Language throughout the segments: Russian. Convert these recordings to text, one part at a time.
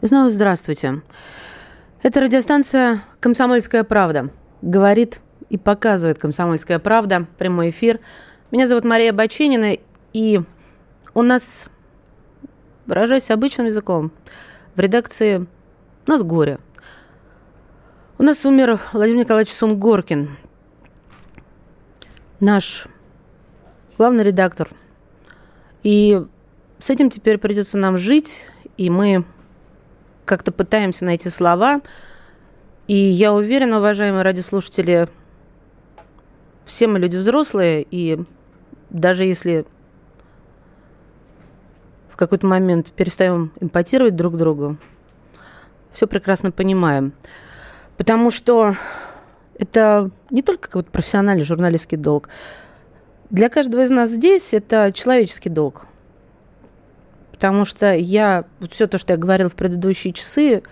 Снова здравствуйте. Это радиостанция «Комсомольская правда». Говорит и показывает «Комсомольская правда». Прямой эфир. Меня зовут Мария Баченина. И у нас, выражаясь обычным языком, в редакции у нас горе. У нас умер Владимир Николаевич Сунгоркин, наш главный редактор. И с этим теперь придется нам жить, и мы как-то пытаемся найти слова. И я уверена, уважаемые радиослушатели, все мы люди взрослые, и даже если в какой-то момент перестаем импотировать друг другу, все прекрасно понимаем. Потому что это не только какой-то профессиональный журналистский долг. Для каждого из нас здесь это человеческий долг потому что я, вот все то, что я говорила в предыдущие часы,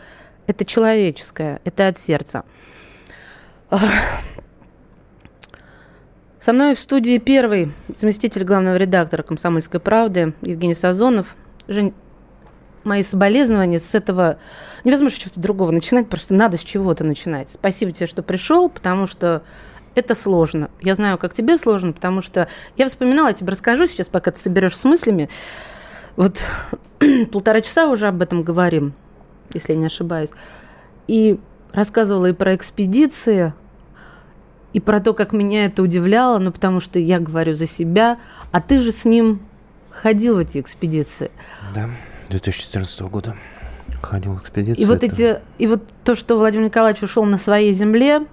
это человеческое, это от сердца. Со мной в студии первый заместитель главного редактора «Комсомольской правды» Евгений Сазонов. Жень, мои соболезнования с этого... Невозможно чего-то другого начинать, просто надо с чего-то начинать. Спасибо тебе, что пришел, потому что это сложно. Я знаю, как тебе сложно, потому что я вспоминала, я тебе расскажу сейчас, пока ты соберешь с мыслями. Вот полтора часа уже об этом говорим, если я не ошибаюсь. И рассказывала и про экспедиции, и про то, как меня это удивляло, ну, потому что я говорю за себя, а ты же с ним ходил в эти экспедиции. Да, 2014 года ходил в экспедицию. И вот, это... эти, и вот то, что Владимир Николаевич ушел на своей земле,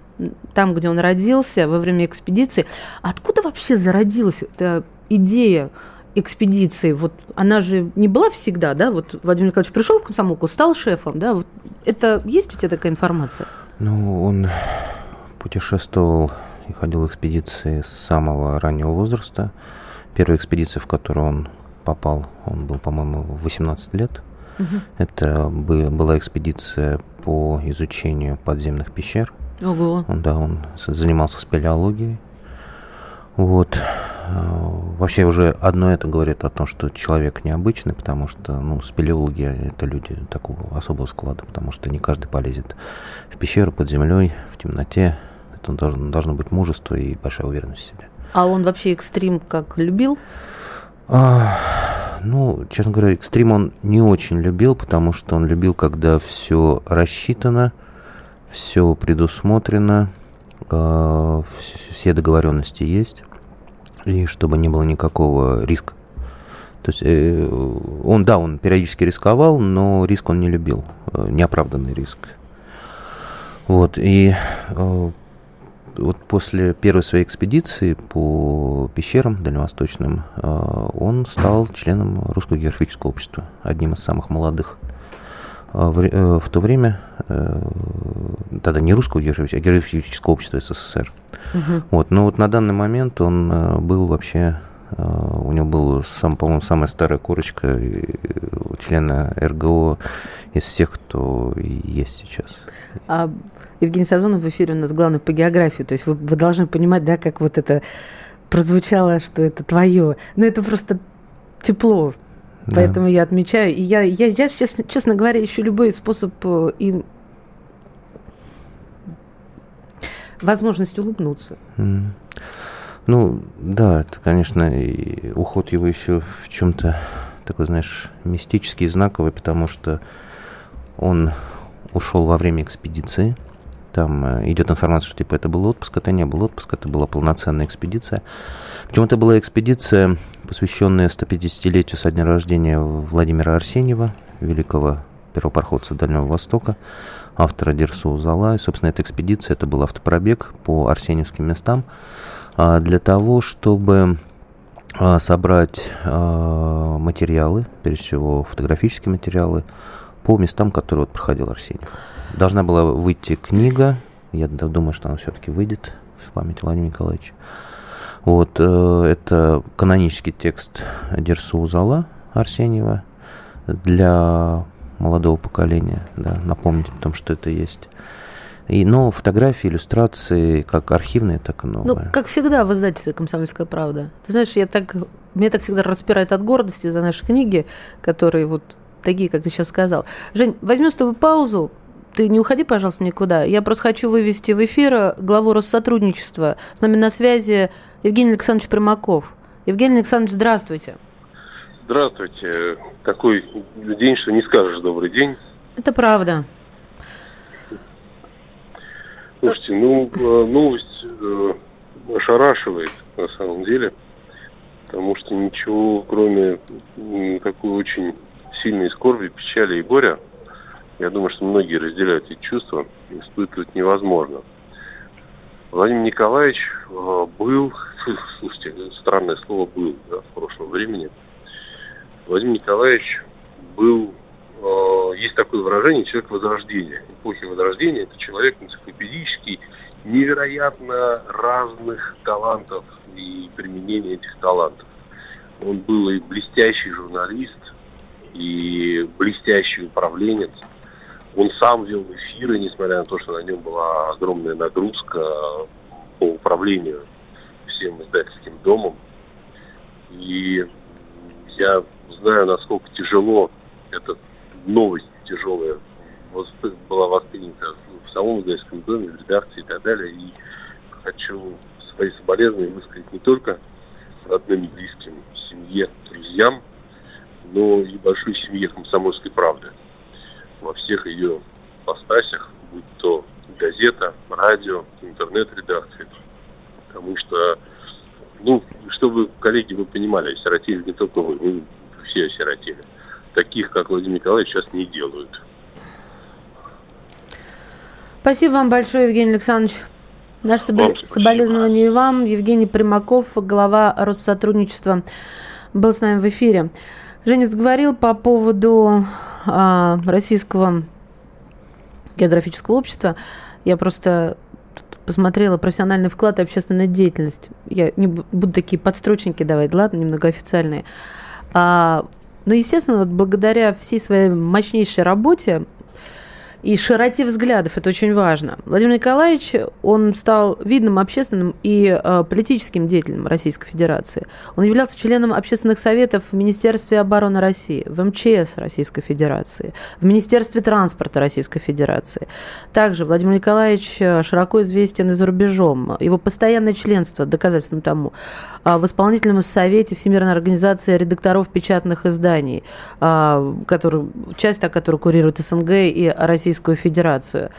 там, где он родился, во время экспедиции, откуда вообще зародилась эта идея экспедиции, вот она же не была всегда, да, вот Владимир Николаевич пришел в комсомолку, стал шефом, да, вот это есть у тебя такая информация? Ну, он путешествовал и ходил в экспедиции с самого раннего возраста. Первая экспедиция, в которую он попал, он был, по-моему, в 18 лет. Угу. Это была экспедиция по изучению подземных пещер. Ого. Да, он занимался спелеологией. Вот. А, вообще уже одно это говорит о том, что человек необычный, потому что ну, спелеологи – это люди такого особого склада, потому что не каждый полезет в пещеру под землей, в темноте. Это должно, должно быть мужество и большая уверенность в себе. А он вообще экстрим как любил? А, ну, честно говоря, экстрим он не очень любил, потому что он любил, когда все рассчитано, все предусмотрено, э, все договоренности есть, и чтобы не было никакого риска. То есть э, он, да, он периодически рисковал, но риск он не любил, э, неоправданный риск. Вот, и э, вот после первой своей экспедиции по пещерам дальневосточным э, он стал членом Русского географического общества, одним из самых молодых в, э, в то время, э, тогда не русского географического, а географического общества СССР. Угу. Вот, но вот на данный момент он э, был вообще, у него был, сам, по-моему, самая старая корочка члена РГО из всех, кто есть сейчас. А Евгений Сазонов в эфире у нас главный по географии, то есть вы, вы должны понимать, да, как вот это прозвучало, что это твое. Но это просто тепло да. Поэтому я отмечаю. И я, я, я сейчас, честно говоря, ищу любой способ э, им возможность улыбнуться. Mm. Ну, да, это, конечно, и уход его еще в чем-то такой, знаешь, мистический, знаковый, потому что он ушел во время экспедиции. Там э, идет информация, что типа это был отпуск, это не был отпуск, это была полноценная экспедиция. Причем это была экспедиция, посвященная 150-летию со дня рождения Владимира Арсеньева, великого первопроходца Дальнего Востока, автора Дерсу Зала. И, собственно, эта экспедиция, это был автопробег по арсеньевским местам а, для того, чтобы а, собрать а, материалы, прежде всего фотографические материалы, по местам, которые вот проходил Арсеньев. Должна была выйти книга, я думаю, что она все-таки выйдет в память Владимира Николаевича. Вот, э, это канонический текст Дерсу Узала Арсеньева для молодого поколения, да, напомнить о том, что это есть. И, но фотографии, иллюстрации, как архивные, так и новые. Ну, как всегда в издательстве «Комсомольская правда». Ты знаешь, я так, меня так всегда распирает от гордости за наши книги, которые вот такие, как ты сейчас сказал. Жень, возьмем с тобой паузу, ты не уходи, пожалуйста, никуда. Я просто хочу вывести в эфир главу Россотрудничества. С нами на связи Евгений Александрович Примаков. Евгений Александрович, здравствуйте. Здравствуйте. Такой день, что не скажешь добрый день. Это правда. Слушайте, ну, э, новость э, ошарашивает на самом деле, потому что ничего, кроме такой очень сильной скорби, печали и горя, я думаю, что многие разделяют эти чувства, испытывать невозможно. Владимир Николаевич э, был, слушайте, странное слово был да, в прошлом времени. Владимир Николаевич был, э, есть такое выражение, человек Возрождения. Эпохи Возрождения это человек энциклопедический, невероятно разных талантов и применения этих талантов. Он был и блестящий журналист, и блестящий управленец – он сам вел эфиры, несмотря на то, что на нем была огромная нагрузка по управлению всем издательским домом. И я знаю, насколько тяжело эта новость тяжелая была воспринята в самом издательском доме, в редакции и так далее. И хочу свои соболезнования высказать не только родным и близким, семье, друзьям, но и большой семье комсомольской правды во всех ее постасях, будь то газета, радио, интернет-редакция. Потому что, ну, чтобы, коллеги, вы понимали, осиротели не только вы, мы все осиротели. Таких, как Владимир Николаевич, сейчас не делают. Спасибо вам большое, Евгений Александрович. Наше собо... соболезнование и вам. Евгений Примаков, глава Россотрудничества, был с нами в эфире. Женя говорил по поводу российского географического общества. Я просто посмотрела профессиональный вклад и общественная деятельность. Я не буду такие подстрочники давать, ладно, немного официальные. А, но, ну, естественно, вот благодаря всей своей мощнейшей работе и широте взглядов. Это очень важно. Владимир Николаевич, он стал видным общественным и э, политическим деятелем Российской Федерации. Он являлся членом общественных советов в Министерстве обороны России, в МЧС Российской Федерации, в Министерстве транспорта Российской Федерации. Также Владимир Николаевич э, широко известен и за рубежом. Его постоянное членство, доказательством тому, э, в исполнительном совете Всемирной организации редакторов печатных изданий, э, который, часть, которая курирует СНГ и Российская Российскую Федерацию.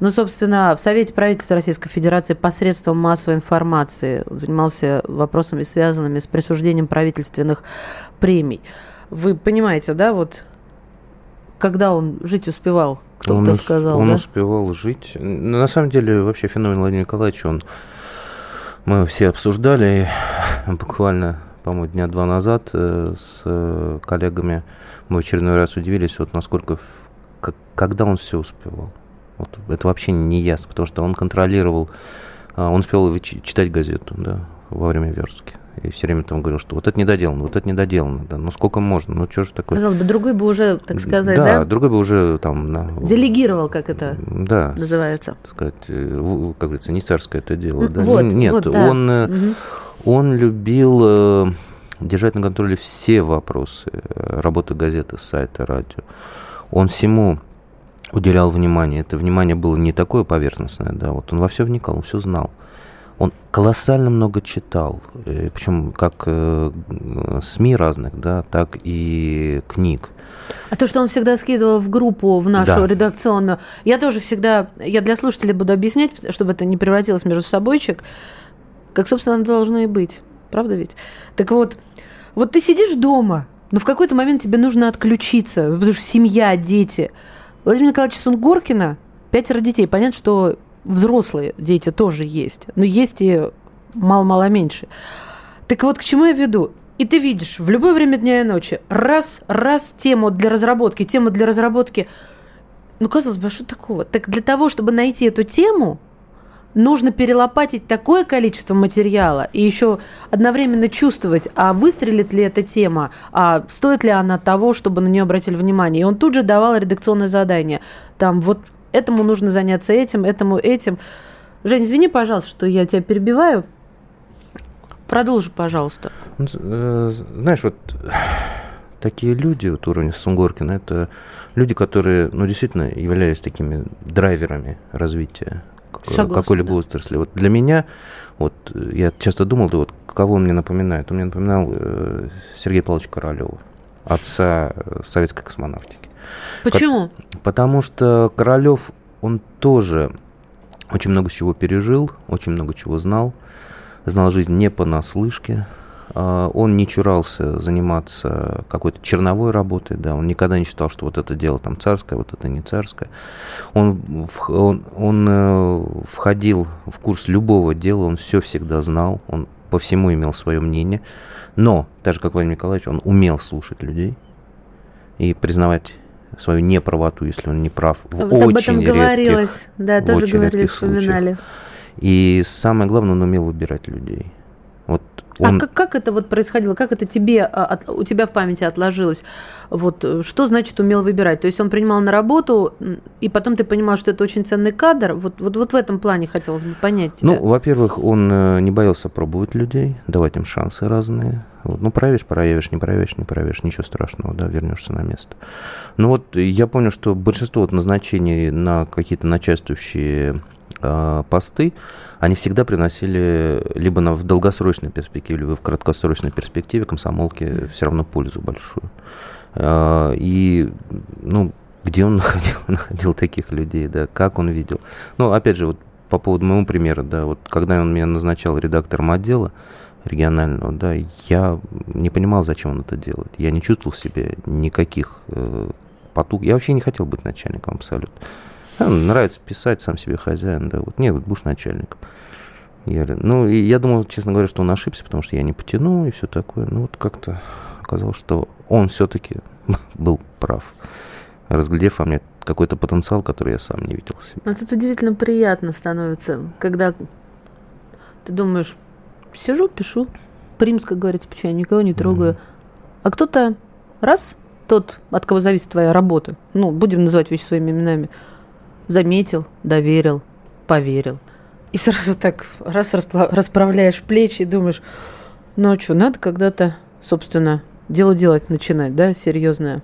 Ну, собственно, в Совете правительства Российской Федерации посредством массовой информации занимался вопросами, связанными с присуждением правительственных премий. Вы понимаете, да, вот когда он жить успевал, кто-то сказал, Он да? успевал жить. На самом деле, вообще феномен Владимира Николаевича, он мы все обсуждали буквально, по-моему, дня два назад э, с э, коллегами. Мы в очередной раз удивились, вот насколько как, когда он все успевал? Вот это вообще не ясно, потому что он контролировал, а, он успел читать газету, да, во время верстки. И все время там говорил, что вот это недоделано, вот это недоделано, да, ну сколько можно, ну что же такое. Казалось бы, другой бы уже, так сказать, да? Да, другой бы уже там... На... Делегировал, как это да, называется. Так сказать, э, как говорится, не царское это дело. Да? Вот, Нет, вот, да. он, угу. он любил э, держать на контроле все вопросы работы газеты, сайта, радио он всему уделял внимание. Это внимание было не такое поверхностное, да, вот он во все вникал, он все знал. Он колоссально много читал, э, причем как э, СМИ разных, да, так и книг. А то, что он всегда скидывал в группу, в нашу да. редакционную, я тоже всегда, я для слушателей буду объяснять, чтобы это не превратилось между собойчик, как, собственно, должно и быть. Правда ведь? Так вот, вот ты сидишь дома, но в какой-то момент тебе нужно отключиться, потому что семья, дети. Владимир Николаевич Сунгоркина, пятеро детей. Понятно, что взрослые дети тоже есть, но есть и мало-мало меньше. Так вот, к чему я веду? И ты видишь, в любое время дня и ночи, раз, раз, тему для разработки, тему для разработки. Ну, казалось бы, а что такого? Так для того, чтобы найти эту тему, нужно перелопатить такое количество материала и еще одновременно чувствовать, а выстрелит ли эта тема, а стоит ли она того, чтобы на нее обратили внимание. И он тут же давал редакционное задание. Там вот этому нужно заняться этим, этому этим. Жень, извини, пожалуйста, что я тебя перебиваю. Продолжи, пожалуйста. Э, знаешь, вот такие люди, вот уровня Сунгоркина, это люди, которые, ну, действительно являлись такими драйверами развития какой-либо да. отрасли. Вот для меня, вот я часто думал, да вот кого он мне напоминает? Он мне напоминал э, Сергея Павловича Королева, отца э, советской космонавтики. Почему? Потому что Королев, он тоже очень много чего пережил, очень много чего знал, знал жизнь не понаслышке, он не чурался заниматься какой-то черновой работой, да, он никогда не считал, что вот это дело там царское, вот это не царское. Он, он, он э, входил в курс любого дела, он все всегда знал, он по всему имел свое мнение, но, так же как Владимир Николаевич, он умел слушать людей и признавать свою неправоту, если он не прав, в вот очень об этом говорилось, да, тоже говорили, вспоминали. Случаях. И самое главное, он умел выбирать людей. А он... А как, как это вот происходило? Как это тебе, а, от, у тебя в памяти отложилось? Вот э, что значит умел выбирать? То есть он принимал на работу, и потом ты понимал, что это очень ценный кадр. Вот, вот, вот в этом плане хотелось бы понять тебя. Ну, во-первых, он э, не боялся пробовать людей, давать им шансы разные. Вот, ну, проявишь, проявишь, не проявишь, не проявишь, ничего страшного, да, вернешься на место. Ну вот я понял, что большинство вот назначений на какие-то начальствующие э, посты, они всегда приносили либо на, в долгосрочной перспективе, либо в краткосрочной перспективе комсомолке все равно пользу большую. Э, и, ну, где он находил, находил таких людей, да, как он видел. Ну, опять же, вот по поводу моего примера, да, вот когда он меня назначал редактором отдела регионального, да, я не понимал, зачем он это делает. Я не чувствовал себе никаких э, потуг. Я вообще не хотел быть начальником абсолютно. А, нравится писать, сам себе хозяин, да, вот, нет, вот будешь начальником. Я, ну, и я думал, честно говоря, что он ошибся, потому что я не потяну и все такое. Ну, вот как-то оказалось, что он все-таки был прав, разглядев во мне какой-то потенциал, который я сам не видел. Себе. А тут удивительно приятно становится, когда ты думаешь, сижу, пишу, примс, как говорится, почему я никого не трогаю, mm-hmm. а кто-то раз, тот, от кого зависит твоя работа, ну, будем называть вещи своими именами, заметил, доверил, поверил. И сразу так раз расправляешь плечи и думаешь, ну а что, надо когда-то, собственно, дело делать начинать, да, серьезное.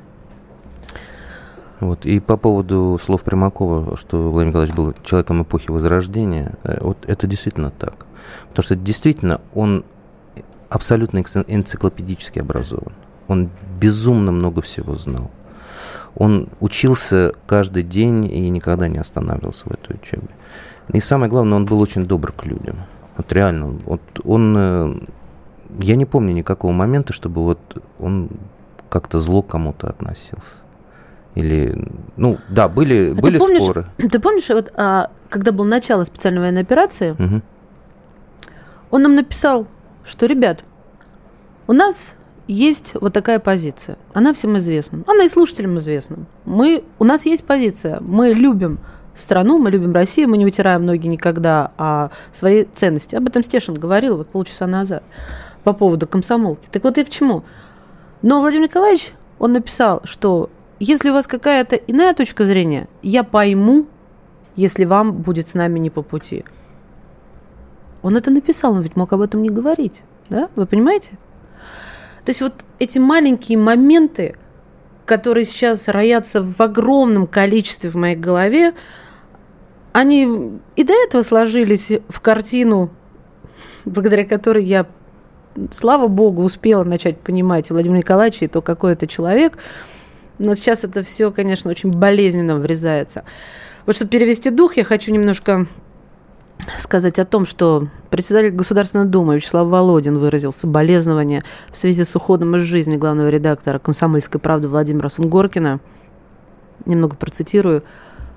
Вот. И по поводу слов Примакова, что Владимир Николаевич был человеком эпохи Возрождения, э, вот это действительно так. Потому что действительно он абсолютно энциклопедически образован. Он безумно много всего знал. Он учился каждый день и никогда не останавливался в этой учебе. И самое главное, он был очень добр к людям. Вот реально, вот он, э, я не помню никакого момента, чтобы вот он как-то зло к кому-то относился. Или, ну, да, были, а были ты помнишь, споры. Ты помнишь, вот, а, когда было начало специальной военной операции, угу. он нам написал, что, ребят, у нас есть вот такая позиция. Она всем известна. Она и слушателям известна. Мы, у нас есть позиция. Мы любим страну, мы любим Россию, мы не вытираем ноги никогда о своей ценности. Об этом Стешин говорил вот полчаса назад по поводу комсомолки. Так вот я к чему? Но Владимир Николаевич, он написал, что если у вас какая-то иная точка зрения, я пойму, если вам будет с нами не по пути. Он это написал, он ведь мог об этом не говорить. Да? Вы понимаете? То есть вот эти маленькие моменты, которые сейчас роятся в огромном количестве в моей голове, они и до этого сложились в картину, благодаря которой я, слава богу, успела начать понимать Владимира Николаевича и то, какой это человек. Но сейчас это все, конечно, очень болезненно врезается. Вот чтобы перевести дух, я хочу немножко сказать о том, что председатель Государственной Думы Вячеслав Володин выразил соболезнования в связи с уходом из жизни главного редактора «Комсомольской правды» Владимира Сунгоркина. Немного процитирую.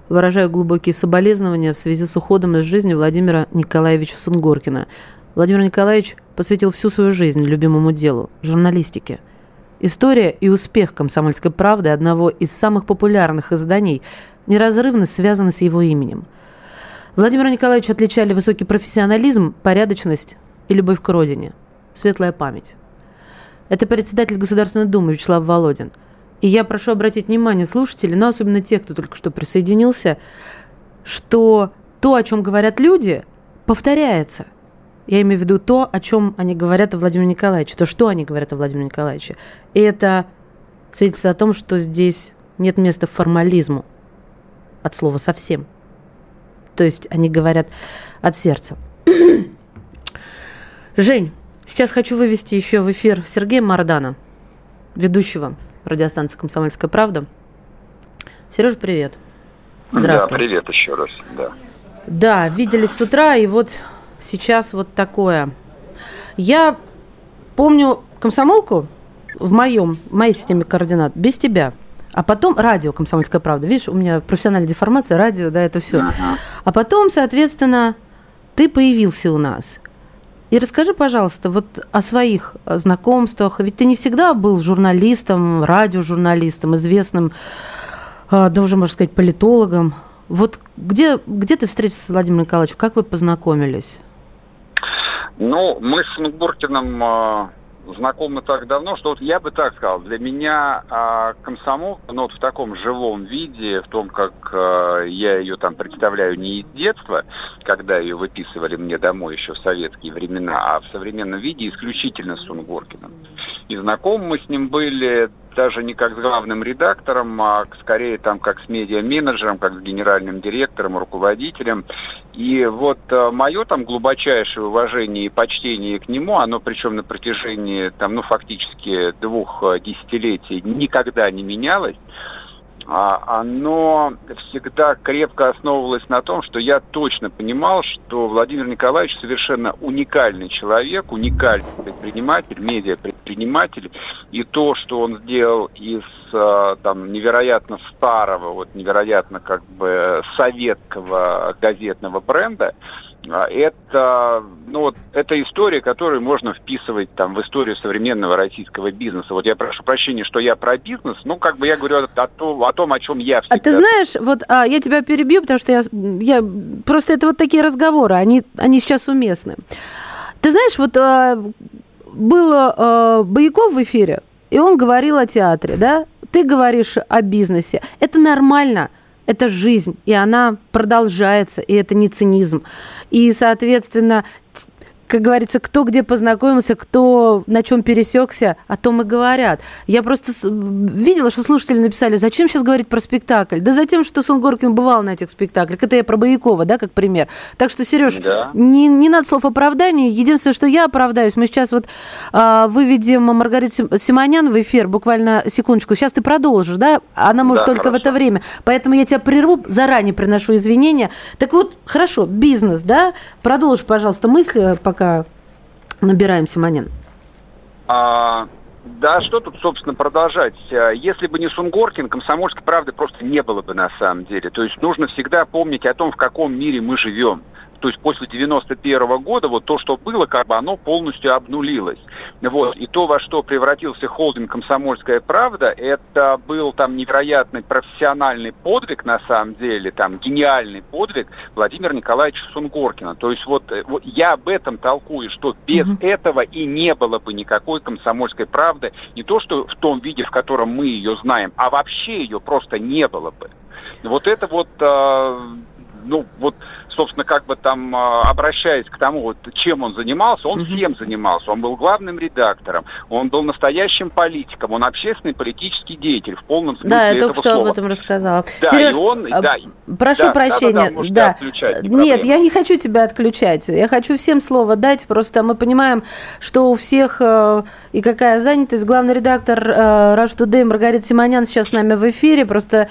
«Выражаю глубокие соболезнования в связи с уходом из жизни Владимира Николаевича Сунгоркина. Владимир Николаевич посвятил всю свою жизнь любимому делу – журналистике. История и успех «Комсомольской правды» одного из самых популярных изданий неразрывно связаны с его именем – Владимира Николаевича отличали высокий профессионализм, порядочность и любовь к родине. Светлая память. Это председатель Государственной Думы Вячеслав Володин. И я прошу обратить внимание слушателей, но особенно тех, кто только что присоединился, что то, о чем говорят люди, повторяется. Я имею в виду то, о чем они говорят о Владимире Николаевиче, то, что они говорят о Владимире Николаевиче. И это свидетельствует о том, что здесь нет места формализму от слова совсем. То есть они говорят от сердца. Жень, сейчас хочу вывести еще в эфир Сергея Мардана, ведущего радиостанции «Комсомольская правда». Сереж, привет. Здравствуй. Да, привет еще раз, да. Да, виделись с утра, и вот сейчас вот такое. Я помню комсомолку в моем, в моей системе координат без тебя. А потом радио «Комсомольская правда». Видишь, у меня профессиональная деформация, радио, да, это все. А потом, соответственно, ты появился у нас. И расскажи, пожалуйста, вот о своих знакомствах. Ведь ты не всегда был журналистом, радиожурналистом, известным, а, да уже, можно сказать, политологом. Вот где, где ты встретился с Владимиром Николаевичем? Как вы познакомились? Ну, мы с Нугуркиным а, знакомы так давно, что вот я бы так сказал, для меня э, комсомол, ну вот в таком живом виде, в том, как э, я ее там представляю не из детства, когда ее выписывали мне домой еще в советские времена, а в современном виде исключительно с Сунгоркиным. И знакомы мы с ним были даже не как с главным редактором, а скорее там как с медиа-менеджером, как с генеральным директором, руководителем. И вот э, мое там глубочайшее уважение и почтение к нему, оно причем на протяжении там, ну, фактически двух э, десятилетий никогда не менялось. А, оно всегда крепко основывалось на том, что я точно понимал, что Владимир Николаевич совершенно уникальный человек, уникальный предприниматель, медиа-предприниматель, и то, что он сделал из а, там невероятно старого, вот невероятно как бы советского газетного бренда, это, ну, вот, это история, которую можно вписывать там, в историю современного российского бизнеса. Вот я прошу прощения, что я про бизнес, ну, как бы я говорю о, о, том, о том, о чем я всегда... А ты знаешь, вот а, я тебя перебью, потому что я, я... Просто это вот такие разговоры, они, они сейчас уместны. Ты знаешь, вот а, был а, Бояков в эфире, и он говорил о театре, да? Ты говоришь о бизнесе. Это нормально это жизнь, и она продолжается, и это не цинизм. И, соответственно, как говорится, кто где познакомился, кто на чем пересекся, о том и говорят. Я просто видела, что слушатели написали, зачем сейчас говорить про спектакль? Да за тем, что Сон Горкин бывал на этих спектаклях. Это я про Боякова, да, как пример. Так что, Сереж, да. не, не надо слов оправдания. Единственное, что я оправдаюсь, мы сейчас вот а, выведем Маргариту Симонян в эфир, буквально секундочку. Сейчас ты продолжишь, да? Она может да, только хорошо. в это время. Поэтому я тебя прерву, заранее приношу извинения. Так вот, хорошо, бизнес, да? Продолжи, пожалуйста, мысли, пока пока набираем Симонин? А, да, что тут, собственно, продолжать? А, если бы не Сунгоркин, комсомольской правды просто не было бы на самом деле. То есть нужно всегда помнить о том, в каком мире мы живем то есть после 91 -го года вот то, что было, как бы оно полностью обнулилось. Вот. И то, во что превратился холдинг «Комсомольская правда», это был там невероятный профессиональный подвиг, на самом деле, там гениальный подвиг Владимира Николаевича Сунгоркина. То есть вот, э, вот я об этом толкую, что без mm-hmm. этого и не было бы никакой «Комсомольской правды», не то, что в том виде, в котором мы ее знаем, а вообще ее просто не было бы. Вот это вот, э, ну, вот собственно, как бы там а, обращаясь к тому, вот, чем он занимался, он угу. всем занимался. Он был главным редактором, он был настоящим политиком, он общественный политический деятель в полном смысле Да, я только что слова. об этом рассказала. Да, Сереж, и он, а, да, прошу да, прощения. Да, да, да. не Нет, я не хочу тебя отключать. Я хочу всем слово дать. Просто мы понимаем, что у всех э, и какая занятость. Главный редактор э, Rush Today Маргарита Симонян сейчас с нами в эфире. Просто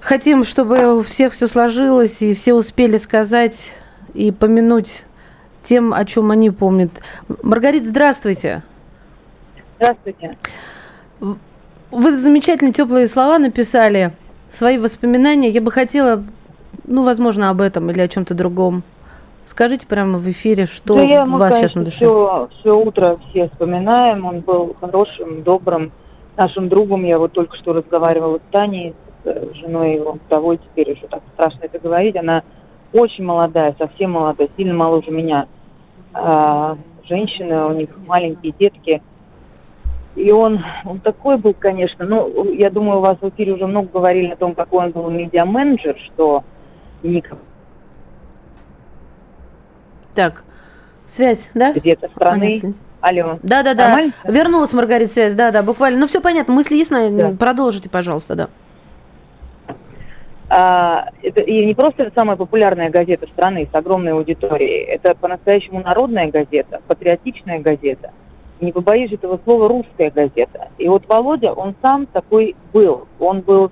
Хотим, чтобы у всех все сложилось, и все успели сказать и помянуть тем, о чем они помнят. Маргарита, здравствуйте. Здравствуйте. Вы замечательные теплые слова написали, свои воспоминания. Я бы хотела, ну, возможно, об этом или о чем-то другом. Скажите прямо в эфире, что да я, вас сейчас на душе. Все, все утро все вспоминаем. Он был хорошим, добрым нашим другом. Я вот только что разговаривала с Таней, женой его вдовой, теперь уже так страшно это говорить, она очень молодая, совсем молодая, сильно моложе меня. А, женщина, у них маленькие детки. И он, он такой был, конечно, ну, я думаю, у вас в эфире уже много говорили о том, какой он был медиа-менеджер, что никак. Так, Связь, да? Где-то страны. Понятно. Алло. Да, да, да. Вернулась Маргарита связь, да, да, буквально. Ну, все понятно. Мысли ясны. Да. Продолжите, пожалуйста, да. А, это и не просто это самая популярная газета страны с огромной аудиторией. Это по-настоящему народная газета, патриотичная газета. Не побоюсь этого слова, русская газета. И вот Володя, он сам такой был. Он был,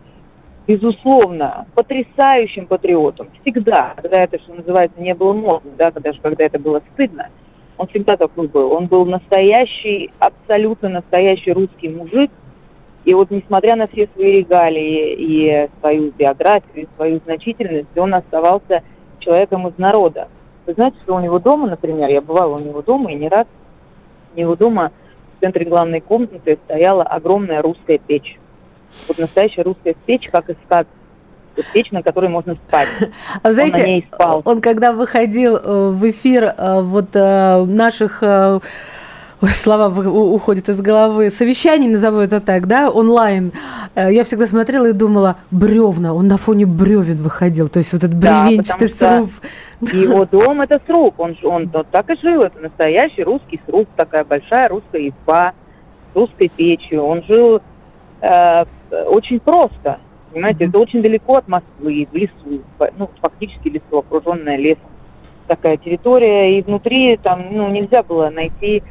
безусловно, потрясающим патриотом. Всегда, когда это, что называется, не было модно, да, даже когда это было стыдно – он всегда такой был. Он был настоящий, абсолютно настоящий русский мужик. И вот несмотря на все свои регалии и свою биографию, и свою значительность, он оставался человеком из народа. Вы знаете, что у него дома, например, я бывала у него дома и не раз, у него дома в центре главной комнаты стояла огромная русская печь. Вот настоящая русская печь, как из сказки печь, на которой можно спать. А вы знаете, он, на ней спал. он когда выходил э, в эфир э, вот э, наших Ой, слова уходят из головы. Совещаний, назову это так, да, онлайн. Я всегда смотрела и думала, бревна, он на фоне бревен выходил. То есть вот этот бревенчатый да, сруб. Его дом – это сруб. Он, он, он так и жил. Это настоящий русский сруб, такая большая русская изба, русской печью. Он жил э, очень просто. Понимаете, это очень далеко от Москвы, в лесу, ну, фактически лесу, окруженная лесом. Такая территория, и внутри там, ну, нельзя было найти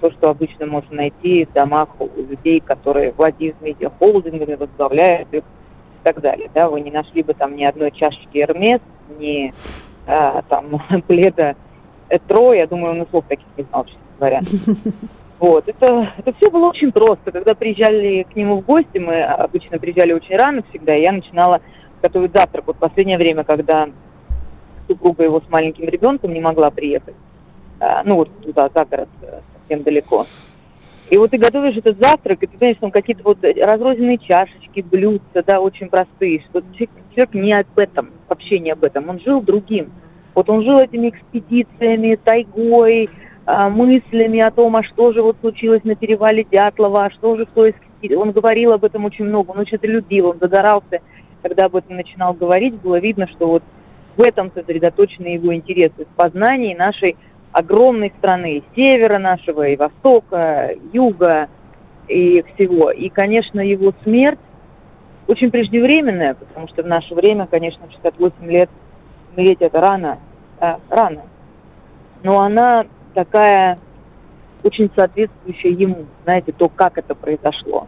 то, что обычно можно найти в домах у людей, которые владеют медиахолдингами, возглавляют их и так далее. Да, вы не нашли бы там ни одной чашечки Эрмес, ни а, там пледа Этро, я думаю, он и слов таких не знал, честно говоря. Вот, это, это все было очень просто. Когда приезжали к нему в гости, мы обычно приезжали очень рано всегда, и я начинала готовить завтрак. Вот в последнее время, когда супруга его с маленьким ребенком не могла приехать, а, ну вот туда, за город, э, совсем далеко. И вот ты готовишь этот завтрак, и ты понимаешь, там какие-то вот разрозненные чашечки, блюдца, да, очень простые, что человек, человек не об этом, вообще не об этом, он жил другим. Вот он жил этими экспедициями, тайгой, а, мыслями о том, а что же вот случилось на перевале Дятлова, а что же в той Он говорил об этом очень много, он очень это любил, он загорался, когда об этом начинал говорить, было видно, что вот в этом сосредоточены его интересы, в познании нашей огромной страны, севера нашего, и востока, юга, и всего. И, конечно, его смерть очень преждевременная, потому что в наше время, конечно, 68 лет умереть это рано, а, рано. Но она такая очень соответствующая ему, знаете, то, как это произошло.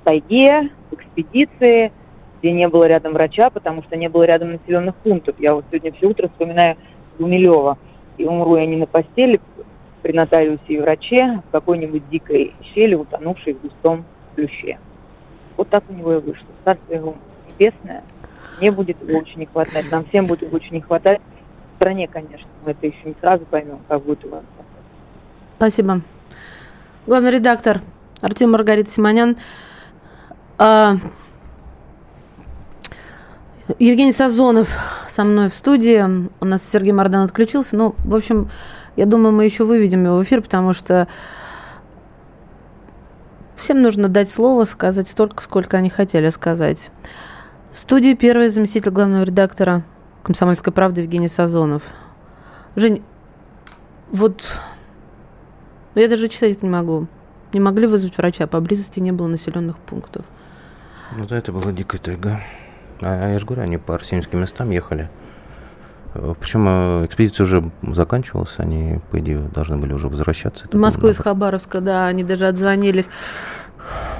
В тайге, в экспедиции, где не было рядом врача, потому что не было рядом населенных пунктов. Я вот сегодня все утро вспоминаю Гумилева. И умру я не на постели при нотариусе и враче, а в какой-нибудь дикой щели, утонувшей в густом плюще. Вот так у него и вышло. Царство его небесное. Мне будет его очень не хватать, нам всем будет его очень не хватать. В стране, конечно, мы это еще не сразу поймем, как будет у Спасибо. Главный редактор Артем Маргарита Симонян. А, Евгений Сазонов со мной в студии. У нас Сергей Мардан отключился. Ну, в общем, я думаю, мы еще выведем его в эфир, потому что всем нужно дать слово, сказать столько, сколько они хотели сказать. В студии первый заместитель главного редактора «Комсомольской правды» Евгений Сазонов. Жень, вот но я даже читать не могу. Не могли вызвать врача, поблизости не было населенных пунктов. Ну да, это была дикая тайга. А, а я же говорю, они по арсеньевским местам ехали. Э, Причем э, экспедиция уже заканчивалась, они, по идее, должны были уже возвращаться. В Москву из Хабаровска, да, они даже отзвонились.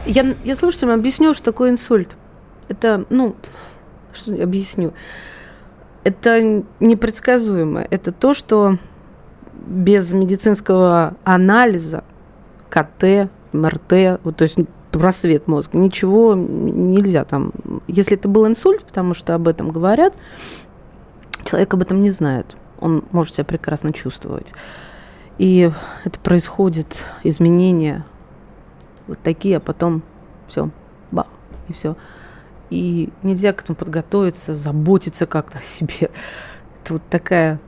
Я, я слушателям объясню, что такое инсульт. Это, ну, что я объясню. Это непредсказуемо. Это то, что без медицинского анализа, КТ, МРТ, вот, то есть просвет мозга, ничего нельзя там. Если это был инсульт, потому что об этом говорят, человек об этом не знает. Он может себя прекрасно чувствовать. И это происходит, изменения вот такие, а потом все, бах, и все. И нельзя к этому подготовиться, заботиться как-то о себе. Это вот такая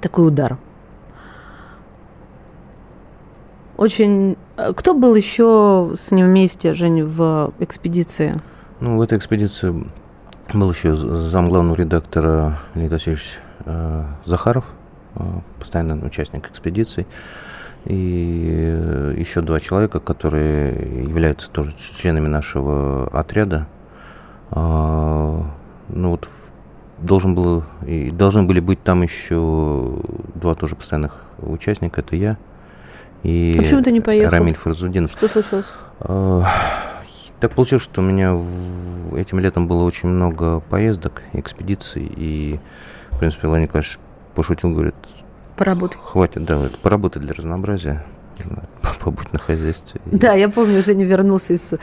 такой удар. Очень... Э, кто был еще с ним вместе, Жень, в экспедиции? Ну, в этой экспедиции был еще зам главного редактора Леонид Васильевич э, Захаров, постоянный участник экспедиций. И еще два человека, которые являются тоже членами нашего отряда. Ну вот должен был и должны были быть там еще два тоже постоянных участника. Это я и а почему ты не поехал? Рамиль Фарзудинов. Что случилось? Так получилось, что у меня этим летом было очень много поездок, экспедиций, и, в принципе, Владимир Николаевич пошутил, говорит, Поработай. Хватит, да, это поработать для разнообразия, побудь на хозяйстве. Да, я помню, Женя вернулся из,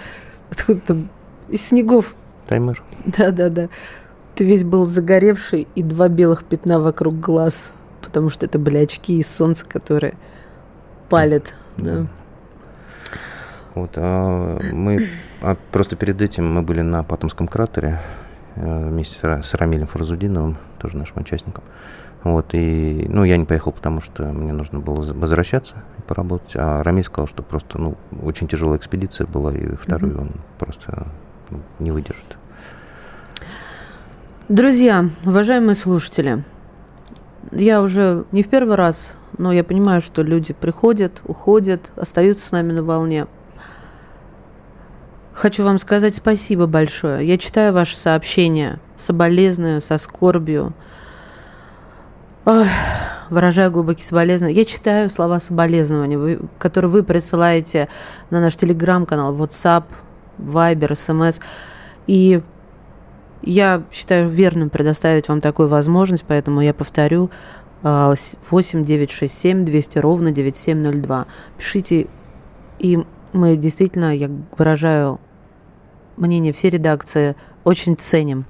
там, из снегов. Таймер. Да, да, да. Ты весь был загоревший и два белых пятна вокруг глаз, потому что это были очки из солнца, которые палят. Да. Вот, а мы а просто перед этим мы были на Патомском кратере э, вместе с, с Рамилем Фарзудиновым, тоже нашим участником. Вот, и, ну, я не поехал, потому что мне нужно было возвращаться и поработать. А Рамиль сказал, что просто, ну, очень тяжелая экспедиция была, и вторую mm-hmm. он просто ну, не выдержит. Друзья, уважаемые слушатели, я уже не в первый раз, но я понимаю, что люди приходят, уходят, остаются с нами на волне. Хочу вам сказать спасибо большое. Я читаю ваши сообщения, соболезную, со скорбью. Ой, выражаю глубокие соболезнования. Я читаю слова соболезнования, вы, которые вы присылаете на наш телеграм-канал, WhatsApp, Viber, SMS. И я считаю верным предоставить вам такую возможность, поэтому я повторю 8 967 200 ровно 9702. Пишите, и мы действительно, я выражаю мнение всей редакции очень ценим.